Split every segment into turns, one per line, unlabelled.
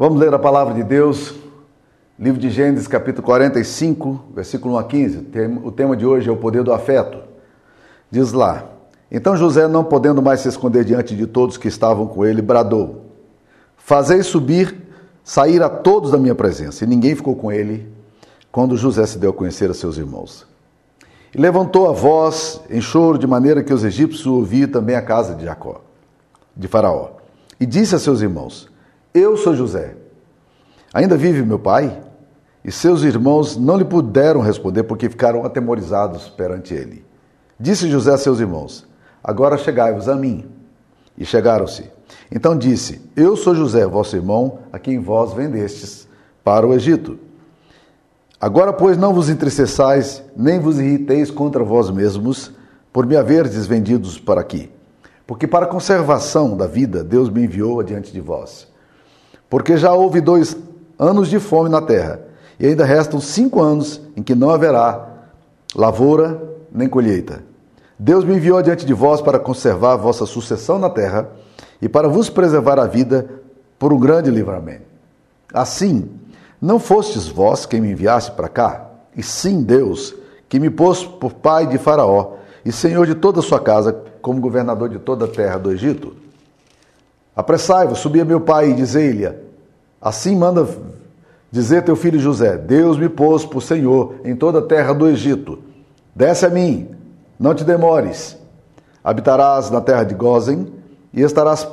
Vamos ler a palavra de Deus, livro de Gênesis, capítulo 45, versículo 1 a 15. O tema de hoje é o poder do afeto. Diz lá: Então José, não podendo mais se esconder diante de todos que estavam com ele, bradou: Fazei subir, sair a todos da minha presença. E ninguém ficou com ele quando José se deu a conhecer a seus irmãos. E levantou a voz em choro, de maneira que os egípcios ouviam também a casa de Jacó, de Faraó. E disse a seus irmãos: eu sou José. Ainda vive meu pai? E seus irmãos não lhe puderam responder porque ficaram atemorizados perante ele. Disse José a seus irmãos: Agora chegai-vos a mim. E chegaram-se. Então disse: Eu sou José, vosso irmão, a quem vós vendestes para o Egito. Agora, pois, não vos entristeçais, nem vos irriteis contra vós mesmos, por me haverdes vendidos para aqui. Porque para a conservação da vida Deus me enviou adiante de vós. Porque já houve dois anos de fome na terra, e ainda restam cinco anos em que não haverá lavoura nem colheita. Deus me enviou adiante de vós para conservar vossa sucessão na terra e para vos preservar a vida por um grande livramento. Assim, não fostes vós quem me enviaste para cá, e sim Deus, que me pôs por pai de Faraó e senhor de toda a sua casa, como governador de toda a terra do Egito. Apressai-vos, subi a meu pai e dizei-lhe: Assim manda dizer teu filho José: Deus me pôs por Senhor em toda a terra do Egito. Desce a mim, não te demores. Habitarás na terra de Gozen e estarás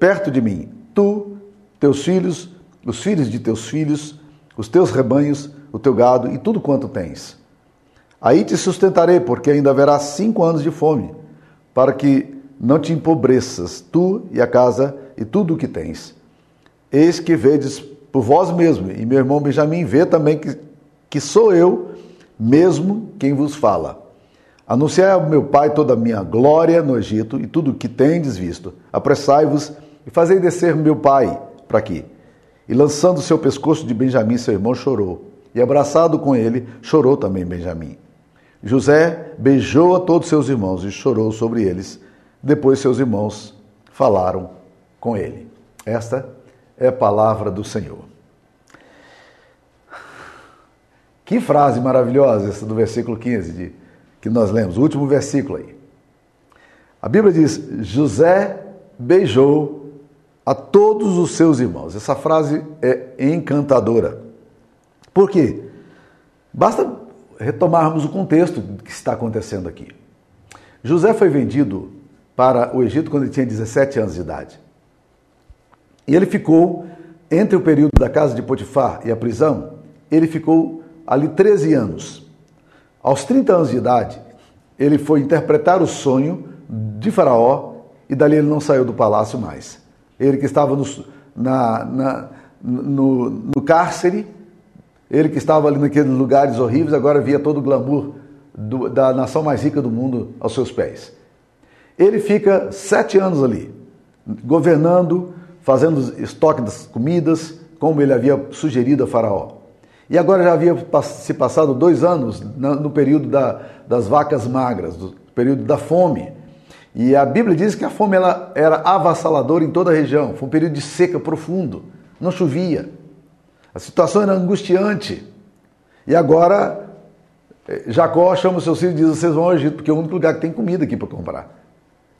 perto de mim, tu, teus filhos, os filhos de teus filhos, os teus rebanhos, o teu gado e tudo quanto tens. Aí te sustentarei, porque ainda haverá cinco anos de fome, para que não te empobreças, tu e a casa e tudo o que tens. Eis que vedes por vós mesmo, e meu irmão Benjamim vê também que, que sou eu mesmo quem vos fala. Anunciai ao meu pai toda a minha glória no Egito e tudo o que tendes visto. Apressai-vos e fazei descer meu pai para aqui. E lançando seu pescoço de Benjamim, seu irmão chorou. E abraçado com ele, chorou também Benjamim. José beijou a todos seus irmãos e chorou sobre eles. Depois seus irmãos falaram com ele. Esta é a palavra do Senhor. Que frase maravilhosa essa do versículo 15 de, que nós lemos, o último versículo aí. A Bíblia diz: José beijou a todos os seus irmãos. Essa frase é encantadora. Por quê? Basta retomarmos o contexto que está acontecendo aqui. José foi vendido para o Egito quando ele tinha 17 anos de idade. E ele ficou, entre o período da casa de Potifar e a prisão, ele ficou ali 13 anos. Aos 30 anos de idade, ele foi interpretar o sonho de Faraó e dali ele não saiu do palácio mais. Ele que estava no, na, na, no, no cárcere, ele que estava ali naqueles lugares horríveis, agora via todo o glamour do, da nação mais rica do mundo aos seus pés. Ele fica sete anos ali, governando, fazendo estoque das comidas, como ele havia sugerido a Faraó. E agora já havia se passado dois anos no período da, das vacas magras, do período da fome. E a Bíblia diz que a fome ela era avassaladora em toda a região. Foi um período de seca profundo, não chovia. A situação era angustiante. E agora eh, Jacó chama os seus filhos e diz: Vocês vão ao Egito, porque é o único lugar que tem comida aqui para comprar.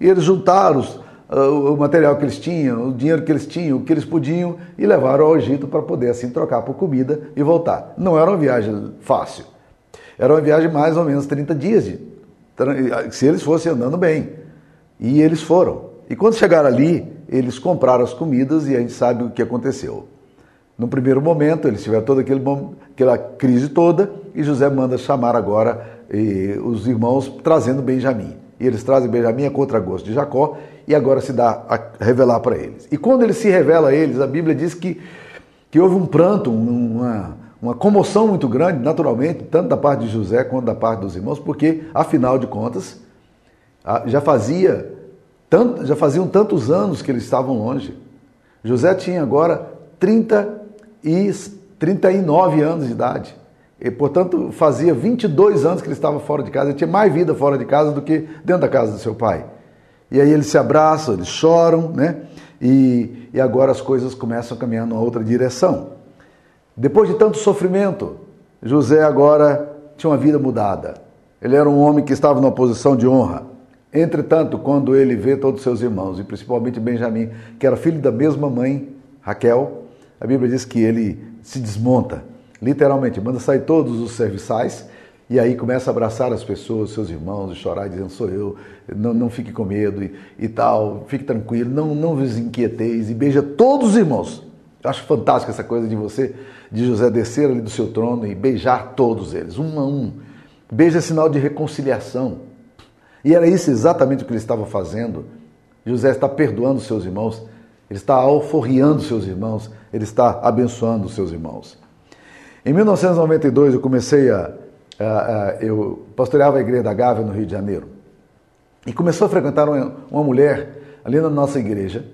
E eles juntaram os, uh, o material que eles tinham, o dinheiro que eles tinham, o que eles podiam e levaram ao Egito para poder assim trocar por comida e voltar. Não era uma viagem fácil. Era uma viagem mais ou menos 30 dias, de, se eles fossem andando bem. E eles foram. E quando chegaram ali, eles compraram as comidas e a gente sabe o que aconteceu. No primeiro momento, eles tiveram toda aquele, aquela crise toda e José manda chamar agora e, os irmãos trazendo Benjamim. E eles trazem Benjamim a contragosto de Jacó e agora se dá a revelar para eles. E quando ele se revela a eles, a Bíblia diz que, que houve um pranto, uma, uma comoção muito grande, naturalmente, tanto da parte de José quanto da parte dos irmãos, porque, afinal de contas, já fazia tanto, já faziam tantos anos que eles estavam longe. José tinha agora 30 e 39 anos de idade. E, portanto, fazia 22 anos que ele estava fora de casa. Ele tinha mais vida fora de casa do que dentro da casa do seu pai. E aí eles se abraçam, eles choram, né? e, e agora as coisas começam a caminhar numa outra direção. Depois de tanto sofrimento, José agora tinha uma vida mudada. Ele era um homem que estava numa posição de honra. Entretanto, quando ele vê todos seus irmãos, e principalmente Benjamim, que era filho da mesma mãe, Raquel, a Bíblia diz que ele se desmonta, literalmente, manda sair todos os serviçais e aí começa a abraçar as pessoas, seus irmãos, e chorar, dizendo: sou eu, não, não fique com medo e, e tal, fique tranquilo, não, não vos inquieteis, e beija todos os irmãos. Eu acho fantástica essa coisa de você, de José descer ali do seu trono e beijar todos eles, um a um. Beijo é sinal de reconciliação. E era isso exatamente o que ele estava fazendo. José está perdoando seus irmãos, ele está alforriando seus irmãos, ele está abençoando seus irmãos. Em 1992 eu comecei a ah, ah, eu pastoreava a igreja da Gávea no Rio de Janeiro. E começou a frequentar uma, uma mulher ali na nossa igreja.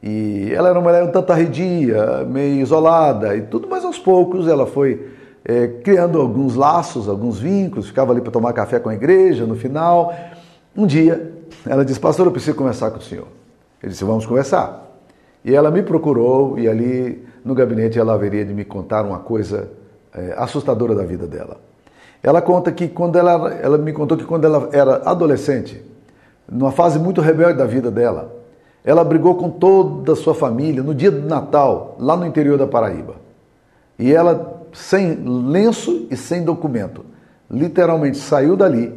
E ela era uma mulher um tanto arredia, meio isolada e tudo, mas aos poucos ela foi é, criando alguns laços, alguns vínculos, ficava ali para tomar café com a igreja no final. Um dia, ela disse, pastor, eu preciso conversar com o senhor. Ele disse, vamos conversar. E ela me procurou e ali no gabinete ela haveria de me contar uma coisa é, assustadora da vida dela. Ela conta que quando ela, ela me contou que quando ela era adolescente, numa fase muito rebelde da vida dela, ela brigou com toda a sua família no dia do Natal, lá no interior da Paraíba. E ela, sem lenço e sem documento, literalmente saiu dali,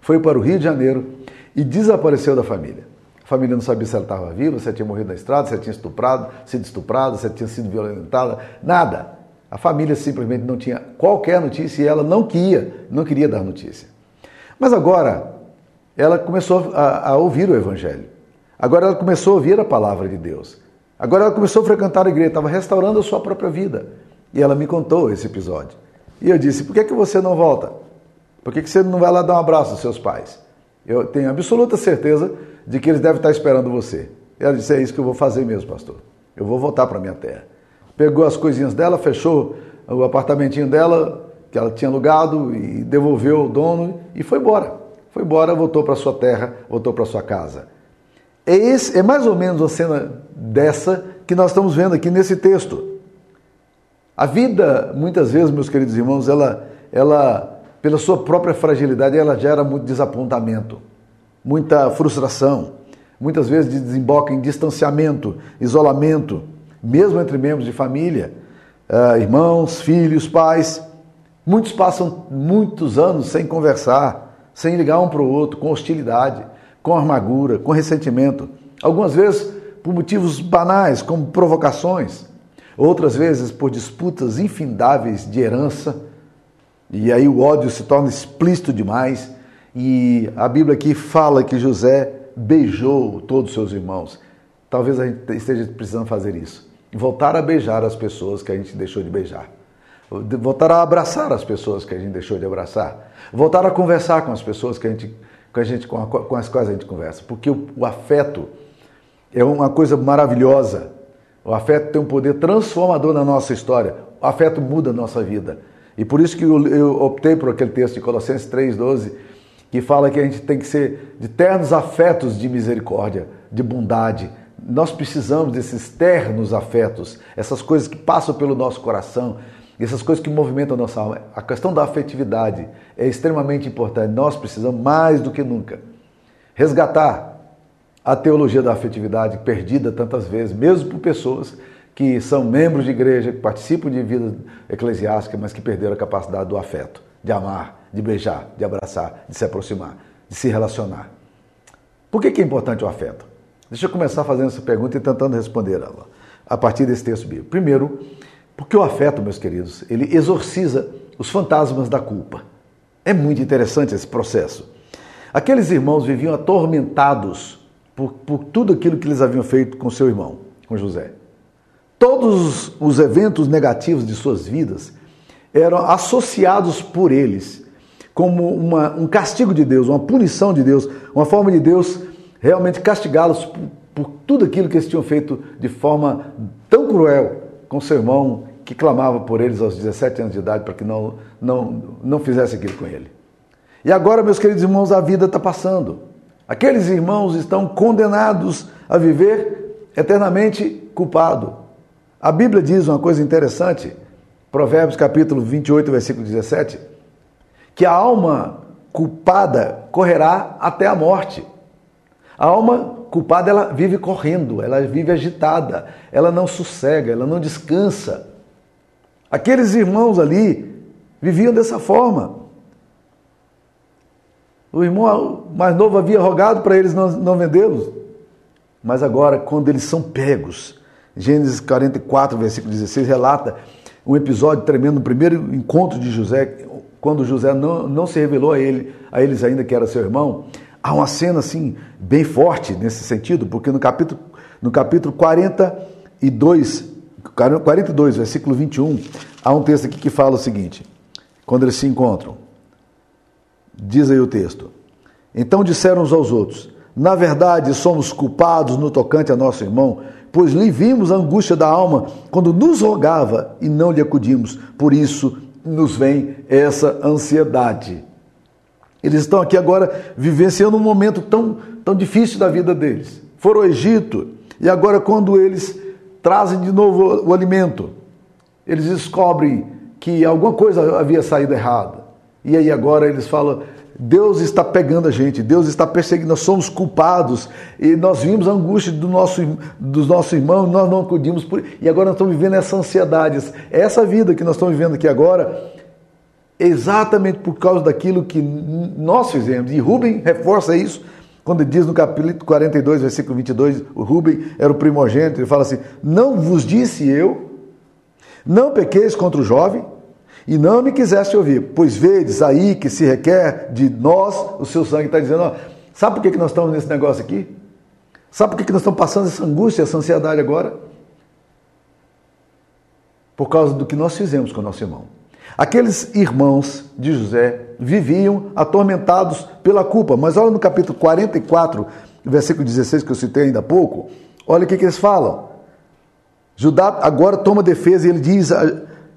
foi para o Rio de Janeiro e desapareceu da família. A família não sabia se ela estava viva, se ela tinha morrido na estrada, se ela tinha estuprado, sido estuprada, se ela tinha sido violentada, nada. A família simplesmente não tinha qualquer notícia e ela não queria, não queria dar notícia. Mas agora ela começou a, a ouvir o Evangelho. Agora ela começou a ouvir a palavra de Deus. Agora ela começou a frequentar a igreja, estava restaurando a sua própria vida. E ela me contou esse episódio. E eu disse: por que, que você não volta? Por que, que você não vai lá dar um abraço aos seus pais? Eu tenho absoluta certeza de que eles devem estar esperando você. E ela disse: é isso que eu vou fazer mesmo, pastor. Eu vou voltar para minha terra pegou as coisinhas dela, fechou o apartamentinho dela, que ela tinha alugado, e devolveu o dono e foi embora. Foi embora, voltou para sua terra, voltou para sua casa. É, esse, é mais ou menos a cena dessa que nós estamos vendo aqui nesse texto. A vida, muitas vezes, meus queridos irmãos, ela, ela pela sua própria fragilidade, ela gera muito desapontamento, muita frustração, muitas vezes desemboca em distanciamento, isolamento mesmo entre membros de família, uh, irmãos, filhos, pais. Muitos passam muitos anos sem conversar, sem ligar um para o outro, com hostilidade, com amargura, com ressentimento. Algumas vezes por motivos banais, como provocações, outras vezes por disputas infindáveis de herança. E aí o ódio se torna explícito demais. E a Bíblia aqui fala que José beijou todos os seus irmãos. Talvez a gente esteja precisando fazer isso voltar a beijar as pessoas que a gente deixou de beijar. Voltar a abraçar as pessoas que a gente deixou de abraçar. Voltar a conversar com as pessoas que a gente, com, a gente, com, a, com as quais a gente conversa. Porque o, o afeto é uma coisa maravilhosa. O afeto tem um poder transformador na nossa história. O afeto muda a nossa vida. E por isso que eu, eu optei por aquele texto de Colossenses 3,12, que fala que a gente tem que ser de ternos afetos de misericórdia, de bondade, nós precisamos desses ternos afetos, essas coisas que passam pelo nosso coração, essas coisas que movimentam a nossa alma. A questão da afetividade é extremamente importante. Nós precisamos mais do que nunca resgatar a teologia da afetividade perdida tantas vezes, mesmo por pessoas que são membros de igreja, que participam de vida eclesiástica, mas que perderam a capacidade do afeto, de amar, de beijar, de abraçar, de se aproximar, de se relacionar. Por que, é importante o afeto? Deixa eu começar fazendo essa pergunta e tentando responder ela a partir desse texto bíblico. Primeiro, porque o afeto, meus queridos, ele exorciza os fantasmas da culpa. É muito interessante esse processo. Aqueles irmãos viviam atormentados por, por tudo aquilo que eles haviam feito com seu irmão, com José. Todos os eventos negativos de suas vidas eram associados por eles como uma, um castigo de Deus, uma punição de Deus, uma forma de Deus realmente castigá-los por, por, tudo aquilo que eles tinham feito de forma tão cruel com seu irmão que clamava por eles aos 17 anos de idade para que não, não, não fizesse aquilo com ele. E agora, meus queridos irmãos, a vida está passando. Aqueles irmãos estão condenados a viver eternamente culpado. A Bíblia diz uma coisa interessante, Provérbios capítulo 28, versículo 17, que a alma culpada correrá até a morte. A alma culpada ela vive correndo, ela vive agitada, ela não sossega, ela não descansa. Aqueles irmãos ali viviam dessa forma. O irmão mais novo havia rogado para eles não, não vendê-los. Mas agora, quando eles são pegos, Gênesis 44, versículo 16, relata um episódio tremendo no primeiro encontro de José, quando José não, não se revelou a, ele, a eles ainda que era seu irmão. Há uma cena assim, bem forte nesse sentido, porque no capítulo, no capítulo 42, 42, versículo 21, há um texto aqui que fala o seguinte: quando eles se encontram, diz aí o texto. Então disseram uns aos outros: Na verdade, somos culpados no tocante a nosso irmão, pois lhe vimos a angústia da alma quando nos rogava e não lhe acudimos. Por isso nos vem essa ansiedade. Eles estão aqui agora vivenciando um momento tão, tão difícil da vida deles. Foram ao Egito e agora, quando eles trazem de novo o, alimento, eles descobrem que alguma coisa havia saído errada. E aí agora eles falam: Deus está pegando a gente, Deus está perseguindo, nós somos culpados e nós vimos a angústia do nosso, dos nossos irmãos, nós não acudimos por e agora nós estamos vivendo essa ansiedade, essa vida que nós estamos vivendo aqui agora, exatamente por causa daquilo que nós fizemos. E Rubem reforça isso quando diz no capítulo 42, versículo 22, o Rubem era o primogênito, ele fala assim: Não vos disse eu, não pequeis contra o jovem e não me quiseste ouvir, pois vedes aí que se requer de nós o seu sangue. Está dizendo, ó, sabe por que, que nós estamos nesse negócio aqui? Sabe por que, que nós estamos passando essa angústia, essa ansiedade agora? Por causa do que nós fizemos com o nosso irmão. Aqueles irmãos de José viviam atormentados pela culpa, mas olha no capítulo 44, versículo 16, que eu citei ainda há pouco, olha o que, que eles falam. Judá agora toma defesa e ele diz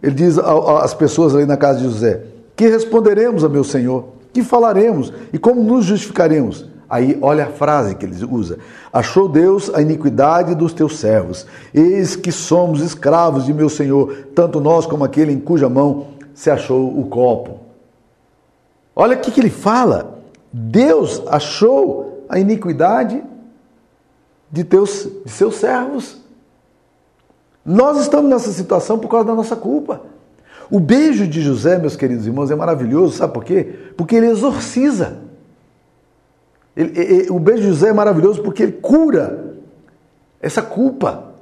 ele diz às pessoas ali na casa de José: Que responderemos a meu senhor? Que falaremos? E como nos justificaremos? Aí olha a frase que ele usa: Achou Deus a iniquidade dos teus servos. Eis que somos escravos de meu senhor, tanto nós como aquele em cuja mão se achou o copo. Olha o que, ele fala. Deus achou a iniquidade de, teus, de seus servos. Nós estamos nessa situação por causa da nossa culpa. O beijo de José, meus queridos irmãos, é maravilhoso, sabe por quê? Porque ele exorciza. Ele, ele, o beijo de José é maravilhoso porque ele cura essa culpa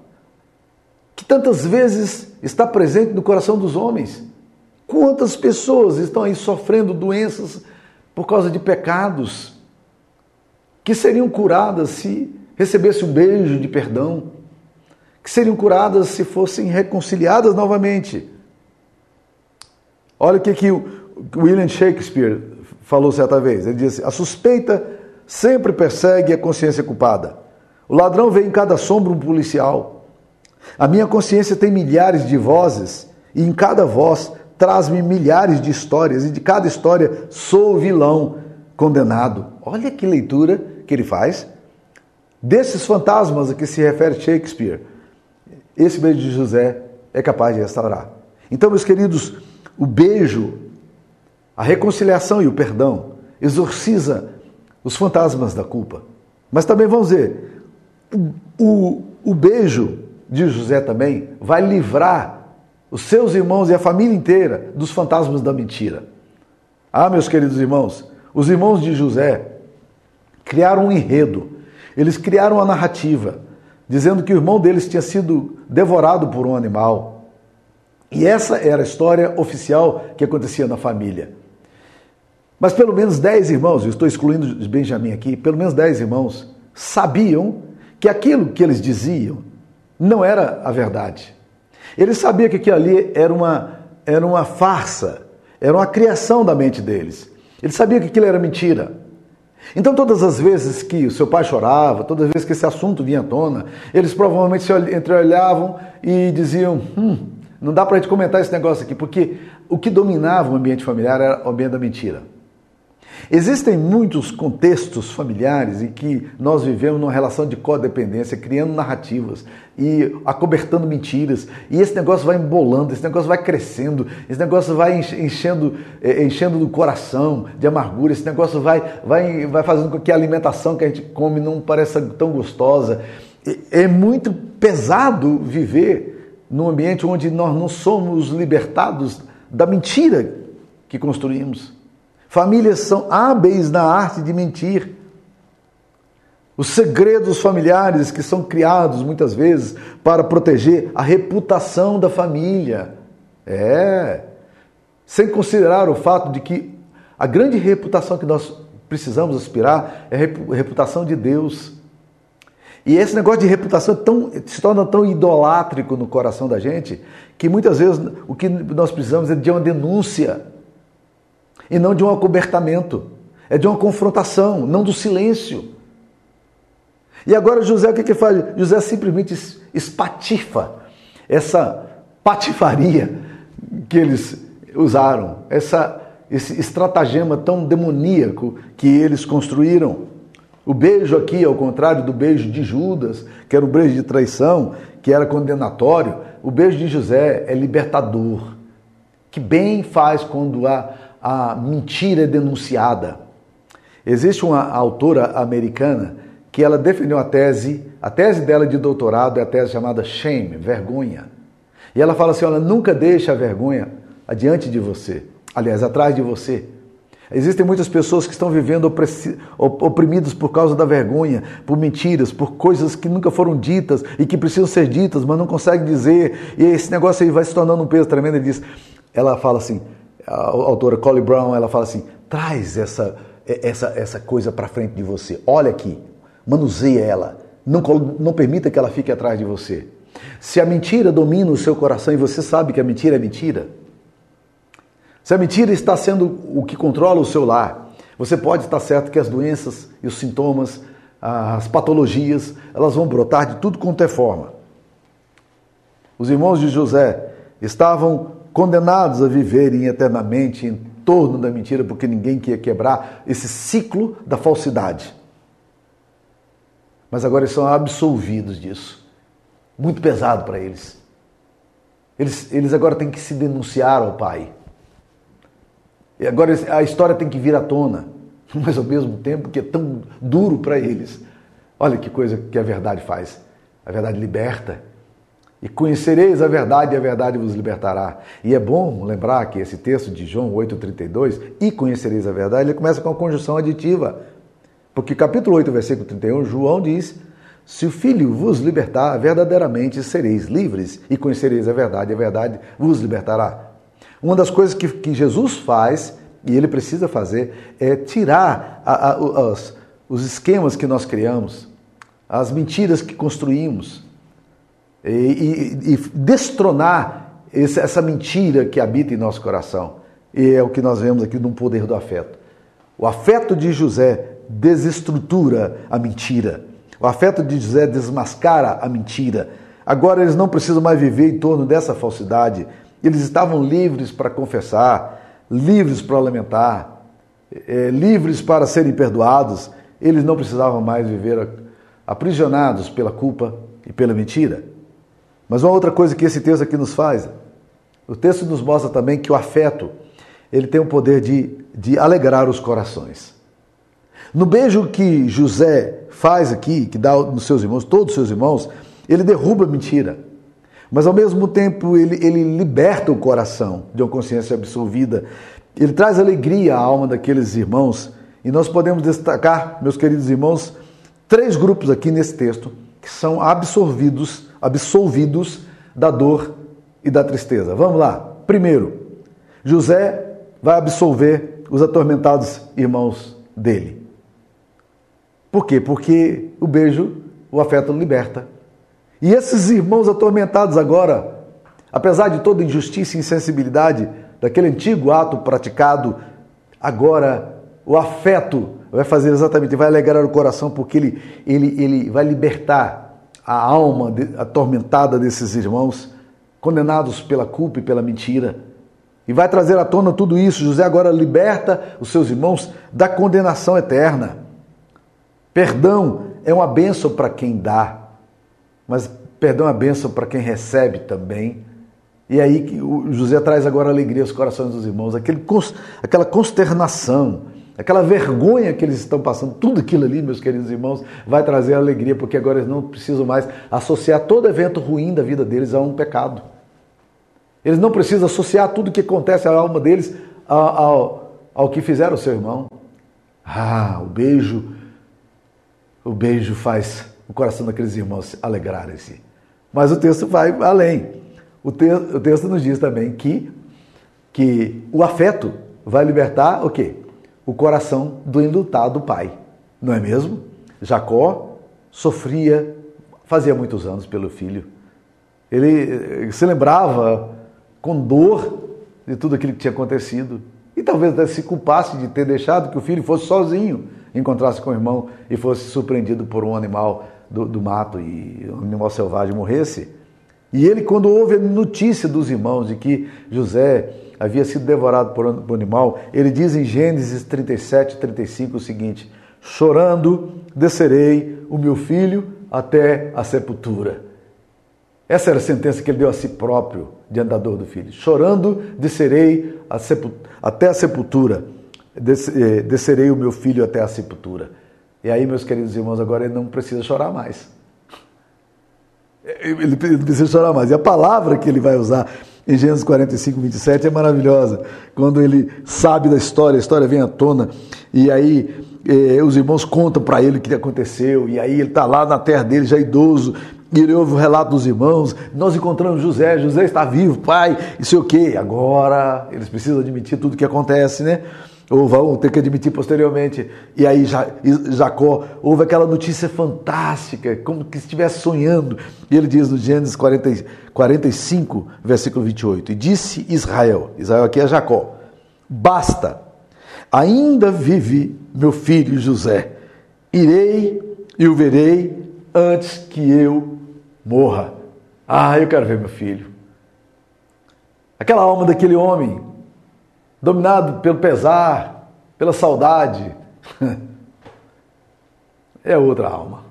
que tantas vezes está presente no coração dos homens. Quantas pessoas estão aí sofrendo doenças por causa de pecados que seriam curadas se recebesse um beijo de perdão? que seriam curadas se fossem reconciliadas novamente. Olha o que, que o William Shakespeare falou certa vez. Ele disse: A suspeita sempre persegue a consciência culpada. O ladrão vê em cada sombra um policial. A minha consciência tem milhares de vozes, e em cada voz traz-me milhares de histórias, e de cada história sou o vilão condenado. Olha que leitura que ele faz. Desses fantasmas a que se refere Shakespeare, esse beijo de José é capaz de restaurar. Então, meus queridos, o beijo, a reconciliação e o perdão exorciza os fantasmas da culpa. Mas também vamos ver, o, o, o beijo de José também vai livrar os seus irmãos e a família inteira dos fantasmas da mentira. Ah, meus queridos irmãos, os irmãos de José criaram um enredo, eles criaram uma narrativa dizendo que o irmão deles tinha sido devorado por um animal. E essa era a história oficial que acontecia na família. Mas pelo menos dez irmãos, eu estou excluindo Benjamim aqui, pelo menos dez irmãos sabiam que aquilo que eles diziam não era a verdade. Eles sabiam que aquilo ali era uma, era uma farsa, era uma criação da mente deles. Eles sabiam que aquilo era mentira. Então, todas as vezes que o seu pai chorava, todas as vezes que esse assunto vinha à tona, eles provavelmente se entreolhavam e diziam: hum, não dá para a gente comentar esse negócio aqui, porque o que dominava o ambiente familiar era o ambiente da mentira. Existem muitos contextos familiares em que nós vivemos numa relação de codependência, criando narrativas e acobertando mentiras, e esse negócio vai embolando, esse negócio vai crescendo, esse negócio vai enchendo, eh, enchendo do coração de amargura, esse negócio vai, vai, vai fazendo com que a alimentação que a gente come não pareça tão gostosa. É muito pesado viver num ambiente onde nós não somos libertados da mentira que construímos. Famílias são hábeis na arte de mentir. Os segredos familiares que são criados muitas vezes para proteger a reputação da família. É. Sem considerar o fato de que a grande reputação que nós precisamos aspirar é a reputação de Deus. E esse negócio de reputação é tão, se torna tão idolátrico no coração da gente que muitas vezes o que nós precisamos é de uma denúncia e não de um acobertamento. É de uma confrontação, não do silêncio. E agora José o que, que faz? José simplesmente espatifa essa patifaria que eles usaram, essa, esse estratagema tão demoníaco que eles construíram. O beijo aqui, ao contrário do beijo de Judas, que era o beijo de traição, que era condenatório, o beijo de José é libertador. Que bem faz quando há a mentira é denunciada. Existe uma autora americana que ela defendeu a tese, a tese dela de doutorado é a tese chamada shame, vergonha. E ela fala assim: olha, nunca deixe a vergonha adiante de você, aliás, atrás de você. Existem muitas pessoas que estão vivendo oprimidas por causa da vergonha, por mentiras, por coisas que nunca foram ditas e que precisam ser ditas, mas não conseguem dizer. E esse negócio aí vai se tornando um peso tremendo. Ele diz, ela fala assim: a autora Collie Brown, ela fala assim: traz essa, essa, essa coisa para frente de você. Olha aqui, manuseia ela. Não, não permita que ela fique atrás de você. Se a mentira domina o seu coração e você sabe que a mentira é mentira, se a mentira está sendo o que controla o seu lar, você pode estar certo que as doenças e os sintomas, as patologias, elas vão brotar de tudo quanto é forma. Os irmãos de José estavam condenados a viverem eternamente em torno da mentira, porque ninguém quer quebrar esse ciclo da falsidade. Mas agora eles são absolvidos disso. Muito pesado para eles. eles. Eles agora têm que se denunciar ao Pai. E agora a história tem que vir à tona, mas ao mesmo tempo que é tão duro para eles. Olha que coisa que a verdade faz. A verdade liberta, e conhecereis a verdade, e a verdade vos libertará. E é bom lembrar que esse texto de João 8,32, e conhecereis a verdade, ele começa com a conjunção aditiva. Porque capítulo 8, versículo 31, João diz: Se o Filho vos libertar, verdadeiramente sereis livres, e conhecereis a verdade, e a verdade vos libertará. Uma das coisas que, que Jesus faz, e ele precisa fazer, é tirar a, a, os, os esquemas que nós criamos, as mentiras que construímos e, e, e destronar esse, essa mentira que habita em nosso coração. E é o que nós vemos aqui no poder do afeto. O afeto de José desestrutura a mentira. O afeto de José desmascara a mentira. Agora eles não precisam mais viver em torno dessa falsidade. Eles estavam livres para confessar, livres para lamentar, é, livres para serem perdoados. Eles não precisavam mais viver aprisionados pela culpa e pela mentira. Mas uma outra coisa que esse texto aqui nos faz, o texto nos mostra também que o afeto, ele tem o poder de, de alegrar os corações. No beijo que José faz aqui, que dá nos seus irmãos, todos os seus irmãos, ele derruba a mentira. Mas ao mesmo tempo ele, ele liberta o coração de uma consciência absolvida. Ele traz alegria à alma daqueles irmãos. E nós podemos destacar, meus queridos irmãos, três grupos aqui nesse texto que são absorvidos absolvidos da dor e da tristeza. Vamos lá. Primeiro, José vai absolver os atormentados irmãos dele. Por quê? Porque o beijo, o afeto liberta. E esses irmãos atormentados agora, apesar de toda injustiça e insensibilidade daquele antigo ato praticado, agora o afeto vai fazer exatamente, vai alegrar o coração, porque ele, ele, ele vai libertar a alma atormentada desses irmãos, condenados pela culpa e pela mentira. e vai trazer à tona tudo isso. José agora liberta os seus irmãos da condenação eterna. Perdão é uma bênção para quem dá, mas perdão é uma bênção para quem recebe também. E aí o José traz agora alegria aos corações dos irmãos, aquele, aquela consternação, aquela vergonha que eles estão passando, tudo aquilo ali, meus queridos irmãos, vai trazer alegria, porque agora eles não precisam mais associar todo evento ruim da vida deles a um pecado. Eles não precisam associar tudo que acontece à alma deles ao, ao, ao que fizeram o seu irmão. Ah, o beijo, o beijo faz o coração daqueles irmãos alegrarem-se. Mas o texto vai além. O, te, o texto nos diz também que, que o afeto vai libertar o quê? O coração do indultado pai. Não é mesmo? Jacó sofria, fazia muitos anos pelo filho. Ele se lembrava com dor de tudo aquilo que tinha acontecido. E talvez até se culpasse de ter deixado que o filho fosse sozinho, encontrasse com o irmão e fosse surpreendido por um animal do, do mato e um animal selvagem morresse. E ele, quando houve a notícia dos irmãos de que José havia sido devorado por um animal, ele diz em Gênesis 37, 35 o seguinte: Chorando, descerei o meu filho até a sepultura. Essa era a sentença que ele deu a si próprio diante da dor do filho. Chorando, descerei a até a sepultura. Eh, descerei o meu filho até a sepultura. E aí, meus queridos irmãos, agora ele não precisa chorar mais. Ele precisa chorar mais. E a palavra que ele vai usar em Gênesis 45, 27 é maravilhosa. Quando ele sabe da história, a história vem à tona, e aí eh, os irmãos contam para ele o que aconteceu, e aí ele está lá na terra dele, já idoso, e ele ouve o relato dos irmãos. Nós encontramos José, José está vivo, pai, e sei o quê. Agora eles precisam admitir tudo o que acontece, né? Ou vão ter que admitir posteriormente. E aí Jacó houve aquela notícia fantástica, como que estivesse sonhando. E ele diz no Gênesis 40, 45, versículo 28, e disse Israel, Israel aqui é Jacó, basta, ainda vive meu filho José, irei e o verei antes que eu morra. Ah, eu quero ver meu filho. Aquela alma daquele homem dominado pelo pesar, pela saudade. é outra alma.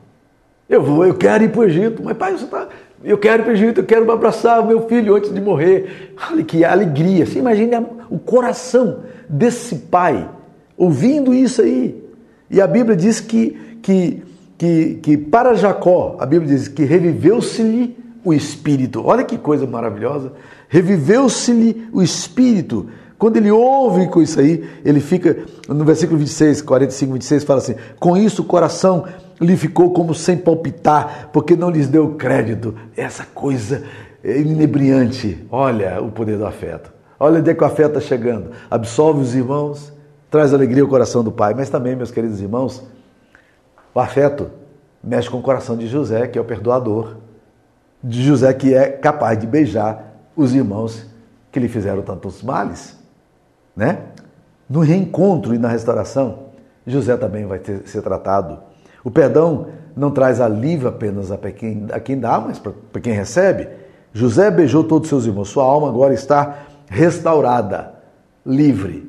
Eu vou, eu quero ir para o Egito, mas pai, você tá, eu quero ir para o Egito, eu quero abraçar o meu filho antes de morrer. Olha que alegria. Você imagina o coração desse pai ouvindo isso aí. E a Bíblia diz que, que, que, que para Jacó, a Bíblia diz que reviveu-se-lhe o espírito. Olha que coisa maravilhosa. Reviveu-se-lhe o espírito quando ele ouve com isso aí, ele fica, no versículo 26, 45, 26, fala assim: Com isso o coração lhe ficou como sem palpitar, porque não lhes deu crédito. Essa coisa inebriante. Olha o poder do afeto. Olha onde é que o afeto está chegando. Absolve os irmãos, traz alegria ao coração do Pai. Mas também, meus queridos irmãos, o afeto mexe com o coração de José, que é o perdoador. De José que é capaz de beijar os irmãos que lhe fizeram tantos males né? No reencontro e na restauração, José também vai ter, ser tratado. O perdão não traz alívio apenas a quem, a quem dá, mas para quem recebe. José beijou todos os seus irmãos, sua alma agora está restaurada, livre.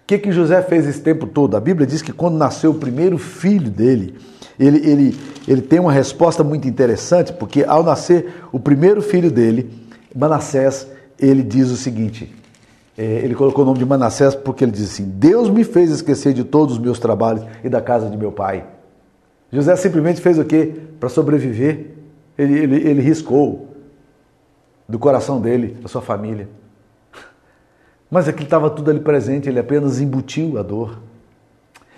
O que, que José fez esse tempo todo? A Bíblia diz que quando nasceu o primeiro filho dele, ele, ele, ele tem uma resposta muito interessante, porque ao nascer o primeiro filho dele, Manassés, ele diz o seguinte: ele colocou o nome de Manassés porque ele diz assim: Deus me fez esquecer de todos os meus trabalhos e da casa de meu pai. José simplesmente fez o quê? Para sobreviver. Ele, ele, ele riscou do coração dele, da sua família. Mas aquilo estava tudo ali presente, ele apenas embutiu a dor.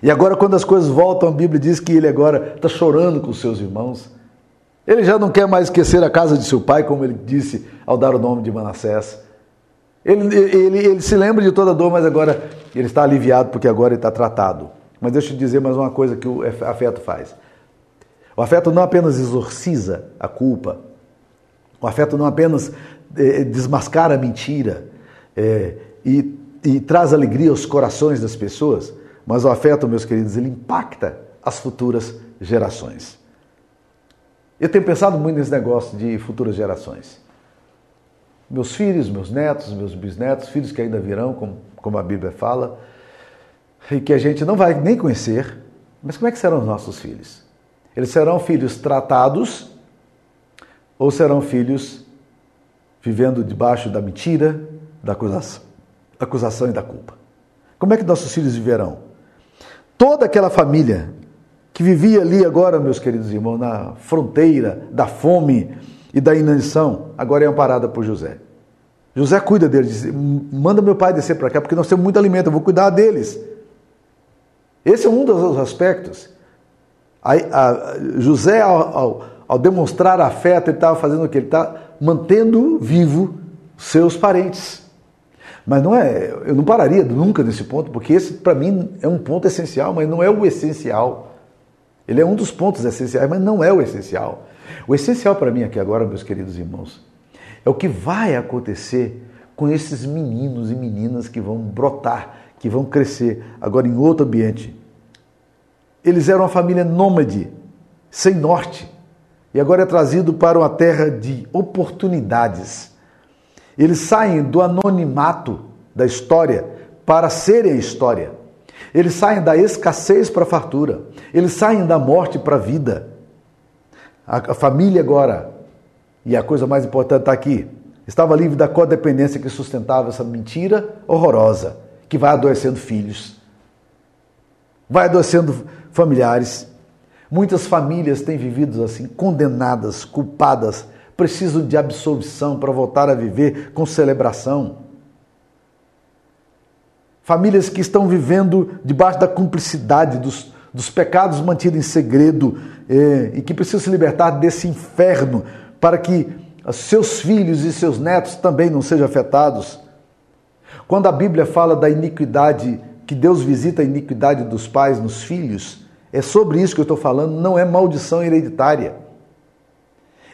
E agora, quando as coisas voltam, a Bíblia diz que ele agora está chorando com os seus irmãos. Ele já não quer mais esquecer a casa de seu pai, como ele disse ao dar o nome de Manassés. Ele, ele, ele se lembra de toda a dor, mas agora ele está aliviado porque agora ele está tratado. Mas deixa eu te dizer mais uma coisa que o afeto faz. O afeto não apenas exorciza a culpa, o afeto não apenas é, desmascara a mentira é, e, e traz alegria aos corações das pessoas, mas o afeto, meus queridos, ele impacta as futuras gerações. Eu tenho pensado muito nesse negócio de futuras gerações. Meus filhos, meus netos, meus bisnetos, filhos que ainda virão, como, como a Bíblia fala, e que a gente não vai nem conhecer, mas como é que serão os nossos filhos? Eles serão filhos tratados ou serão filhos vivendo debaixo da mentira, da acusação, da acusação e da culpa? Como é que nossos filhos viverão? Toda aquela família que vivia ali agora, meus queridos irmãos, na fronteira da fome e da inanição, agora é amparada por José. José cuida deles, diz, manda meu pai descer para cá, porque nós temos muito alimento, eu vou cuidar deles. Esse é um dos aspectos. A, a, José, ao, ao, ao, demonstrar afeto, ele estava fazendo o que? Ele está mantendo vivo seus parentes. Mas não é, eu não pararia nunca nesse ponto, porque esse para mim é um ponto essencial, mas não é o essencial. Ele é um dos pontos essenciais, mas não é o essencial. O essencial para mim aqui agora, meus queridos irmãos, é o que vai acontecer com esses meninos e meninas que vão brotar, que vão crescer agora em outro ambiente. Eles eram uma família nômade, sem norte, e agora é trazido para uma terra de oportunidades. Eles saem do anonimato da história para serem a história. Eles saem da escassez para a fartura. Eles saem da morte para a vida. A família agora, e a coisa mais importante está aqui, estava livre da codependência que sustentava essa mentira horrorosa, que vai adoecendo filhos, vai adoecendo familiares. Muitas famílias têm vivido assim, condenadas, culpadas, precisam de absolvição para voltar a viver com celebração. Famílias que estão vivendo debaixo da cumplicidade dos, dos pecados mantidos em segredo eh, e que precisam se libertar desse inferno para que seus filhos e seus netos também não sejam afetados. Quando a Bíblia fala da iniquidade, que Deus visita a iniquidade dos pais nos filhos, é sobre isso que eu estou falando, não é maldição hereditária.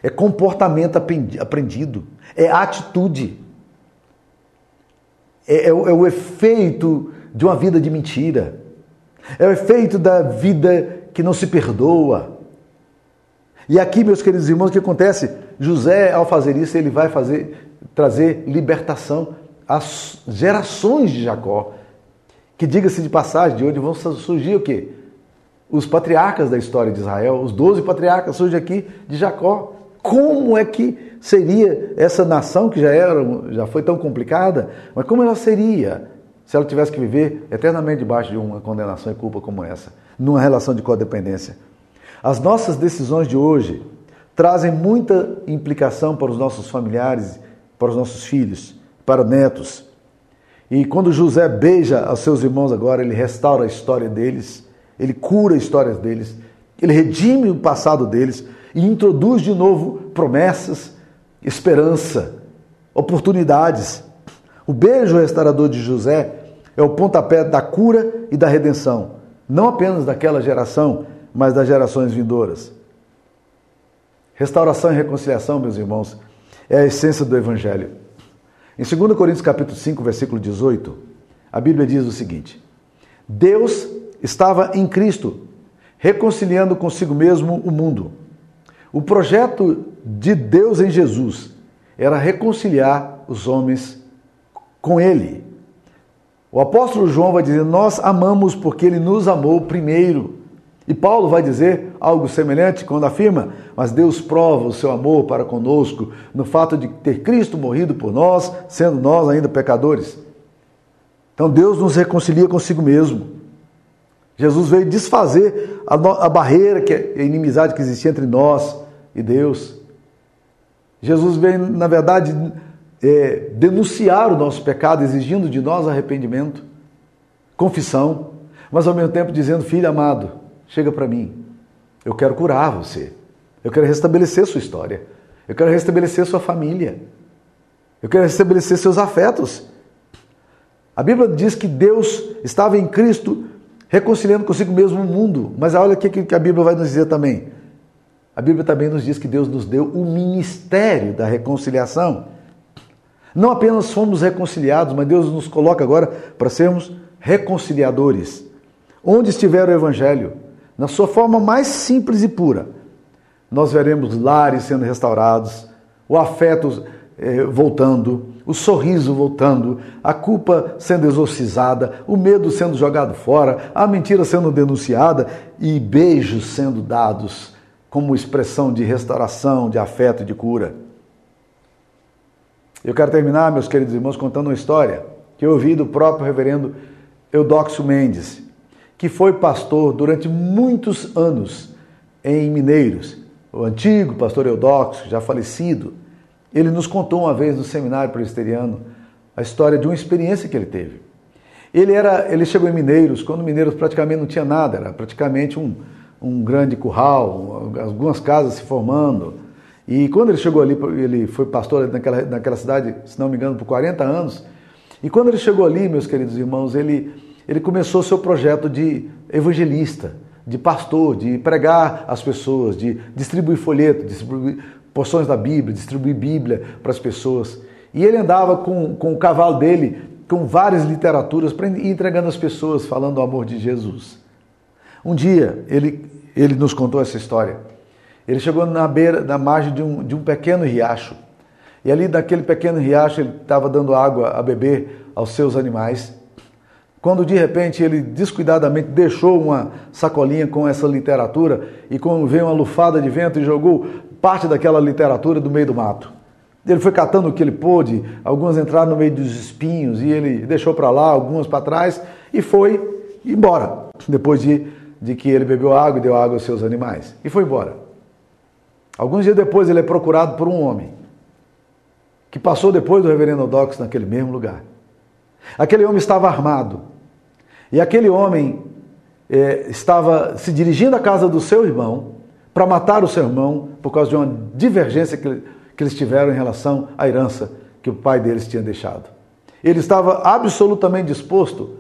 É comportamento aprendido, é atitude. É, é, é o efeito de uma vida de mentira. É o efeito da vida que não se perdoa. E aqui, meus queridos irmãos, o que acontece? José, ao fazer isso, ele vai fazer, trazer libertação às gerações de Jacó. Que diga-se de passagem, de onde vão surgir o quê? os patriarcas da história de Israel, os doze patriarcas surgem aqui de Jacó. Como é que seria essa nação que já era, já foi tão complicada, mas como ela seria se ela tivesse que viver eternamente debaixo de uma condenação e culpa como essa, numa relação de codependência? As nossas decisões de hoje trazem muita implicação para os nossos familiares, para os nossos filhos, para netos. E quando José beija aos seus irmãos agora, ele restaura a história deles ele cura histórias deles, ele redime o passado deles e introduz de novo promessas, esperança, oportunidades. O beijo restaurador de José é o pontapé da cura e da redenção, não apenas daquela geração, mas das gerações vindouras. Restauração e reconciliação, meus irmãos, é a essência do evangelho. Em 2 Coríntios capítulo 5, versículo 18, a Bíblia diz o seguinte: Deus estava em Cristo, reconciliando consigo mesmo o mundo. O projeto de Deus em Jesus era reconciliar os homens com Ele. O apóstolo João vai dizer: Nós amamos porque Ele nos amou primeiro. E Paulo vai dizer algo semelhante quando afirma: Mas Deus prova o seu amor para conosco no fato de ter Cristo morrido por nós, sendo nós ainda pecadores. Então Deus nos reconcilia consigo mesmo. Jesus veio desfazer a, barreira, que é a inimizade que existia entre nós e Deus. Jesus veio, na verdade, é, denunciar o nosso pecado, exigindo de nós arrependimento, confissão, mas ao mesmo tempo dizendo: Filho amado, chega para mim, eu quero curar você, eu quero restabelecer sua história, eu quero restabelecer sua família, eu quero restabelecer seus afetos. A Bíblia diz que Deus estava em Cristo reconciliando consigo mesmo o mundo. Mas olha o que a Bíblia vai nos dizer também. A Bíblia também nos diz que Deus nos deu o ministério da reconciliação. Não apenas fomos reconciliados, mas Deus nos coloca agora para sermos reconciliadores. Onde estiver o Evangelho, na sua forma mais simples e pura, nós veremos lares sendo restaurados, o afeto eh, voltando, o sorriso voltando, a culpa sendo exorcizada, o medo sendo jogado fora, a mentira sendo denunciada e beijos sendo dados como expressão de restauração, de afeto e de cura. Eu quero terminar, meus queridos irmãos, contando uma história que eu ouvi do próprio reverendo Eudóxio Mendes, que foi pastor durante muitos anos em Mineiros. O antigo pastor Eudóxio, já falecido, ele nos contou uma vez no seminário presbiteriano a história de uma experiência que ele teve. Ele era, ele chegou em Mineiros quando Mineiros praticamente não tinha nada, era praticamente um, um grande curral, algumas casas se formando. E quando ele chegou ali, ele foi pastor naquela, naquela cidade, se não me engano, por 40 anos. E quando ele chegou ali, meus queridos irmãos, ele, ele começou seu projeto de evangelista, de pastor, de pregar às pessoas, de distribuir folheto, distribuir porções da Bíblia, distribuir Bíblia para as pessoas. E ele andava com, com o cavalo dele, com várias literaturas, para entregando às pessoas, falando do amor de Jesus. Um dia, ele, ele nos contou essa história. Ele chegou na beira, na margem de um, de um pequeno riacho. E ali, naquele pequeno riacho, ele estava dando água a beber aos seus animais. Quando de repente ele descuidadamente deixou uma sacolinha com essa literatura e quando veio uma lufada de vento e jogou parte daquela literatura do meio do mato. Ele foi catando o que ele pôde, algumas entraram no meio dos espinhos e ele deixou para lá, algumas para trás e foi embora. Depois de, de que ele bebeu água e deu água aos seus animais. E foi embora. Alguns dias depois ele é procurado por um homem que passou depois do reverendo Odox naquele mesmo lugar. Aquele homem estava armado e aquele homem é, estava se dirigindo à casa do seu irmão para matar o seu irmão por causa de uma divergência que, que eles tiveram em relação à herança que o pai deles tinha deixado. Ele estava absolutamente disposto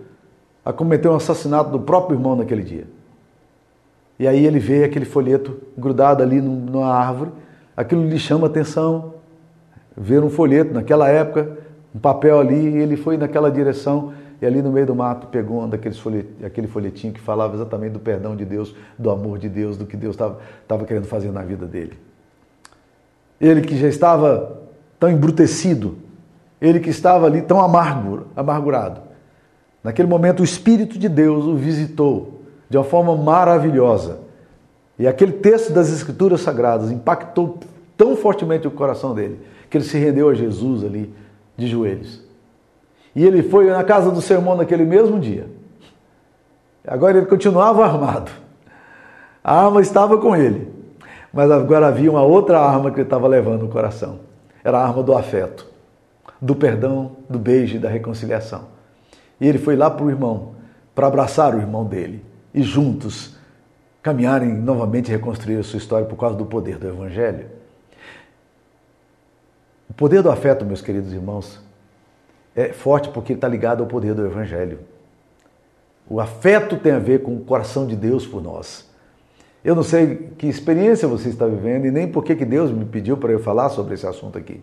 a cometer um assassinato do próprio irmão naquele dia. E aí ele vê aquele folheto grudado ali numa árvore, aquilo lhe chama atenção, ver um folheto naquela época, um papel ali, e ele foi naquela direção e ali no meio do mato pegou um daqueles folhet, aquele folhetinho que falava exatamente do perdão de Deus, do amor de Deus, do que Deus estava querendo fazer na vida dele. Ele que já estava tão embrutecido, ele que estava ali tão amargo, amargurado. Naquele momento o Espírito de Deus o visitou de uma forma maravilhosa. E aquele texto das Escrituras Sagradas impactou tão fortemente o coração dele, que ele se rendeu a Jesus ali, de joelhos. E ele foi na casa do seu irmão naquele mesmo dia. Agora ele continuava armado. A arma estava com ele. Mas agora havia uma outra arma que ele estava levando no coração. Era a arma do afeto, do perdão, do beijo e da reconciliação. E ele foi lá para o irmão, para abraçar o irmão dele e juntos caminharem novamente e reconstruir a sua história por causa do poder do Evangelho. O poder do afeto, meus queridos irmãos, é forte porque está ligado ao poder do Evangelho. O afeto tem a ver com o coração de Deus por nós. Eu não sei que experiência você está vivendo e nem por que Deus me pediu para eu falar sobre esse assunto aqui.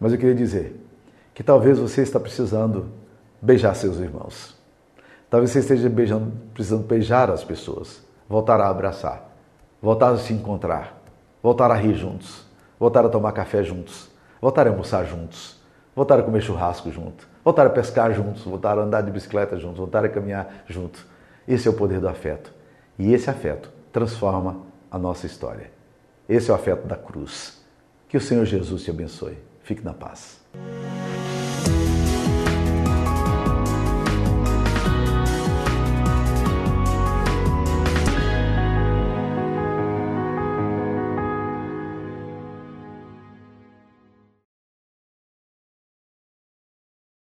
Mas eu queria dizer que talvez você está precisando beijar seus irmãos. Talvez você esteja beijando, precisando beijar as pessoas, voltar a abraçar, voltar a se encontrar, voltar a rir juntos, voltar a tomar café juntos, voltar a almoçar juntos voltaram a comer churrasco junto, voltaram a pescar juntos, voltaram a andar de bicicleta juntos, voltaram a caminhar junto. Esse é o poder do afeto. E esse afeto transforma a nossa história. Esse é o afeto da cruz. Que o Senhor Jesus te abençoe. Fique na paz.